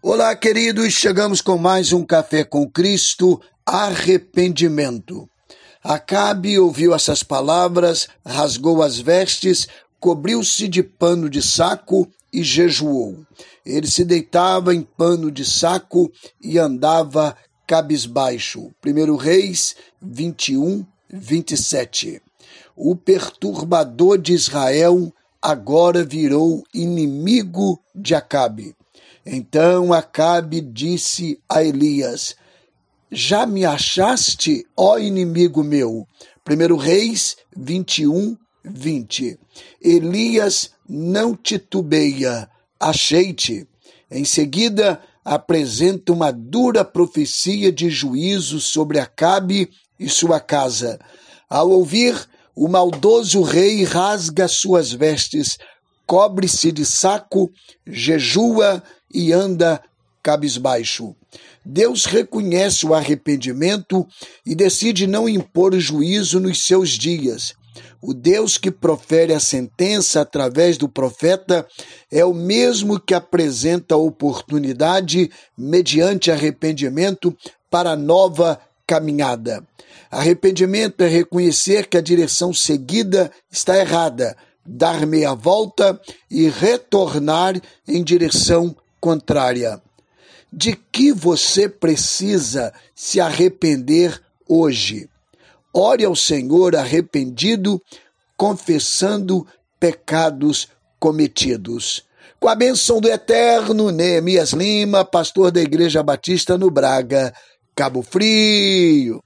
Olá, queridos, chegamos com mais um Café com Cristo, arrependimento. Acabe ouviu essas palavras, rasgou as vestes, cobriu-se de pano de saco e jejuou. Ele se deitava em pano de saco e andava cabisbaixo. 1 Reis 21, 27. O perturbador de Israel agora virou inimigo de Acabe. Então Acabe disse a Elias: Já me achaste, ó inimigo meu? 1 Reis 21, 20. Elias não titubeia, achei-te. Em seguida, apresenta uma dura profecia de juízo sobre Acabe e sua casa. Ao ouvir, o maldoso rei rasga suas vestes, cobre-se de saco, jejua e anda cabisbaixo. Deus reconhece o arrependimento e decide não impor juízo nos seus dias. O Deus que profere a sentença através do profeta é o mesmo que apresenta a oportunidade, mediante arrependimento, para nova caminhada. Arrependimento é reconhecer que a direção seguida está errada, dar meia volta e retornar em direção contrária. De que você precisa se arrepender hoje? Ore ao Senhor arrependido, confessando pecados cometidos. Com a bênção do Eterno, Neemias Lima, pastor da Igreja Batista no Braga, Cabo Frio.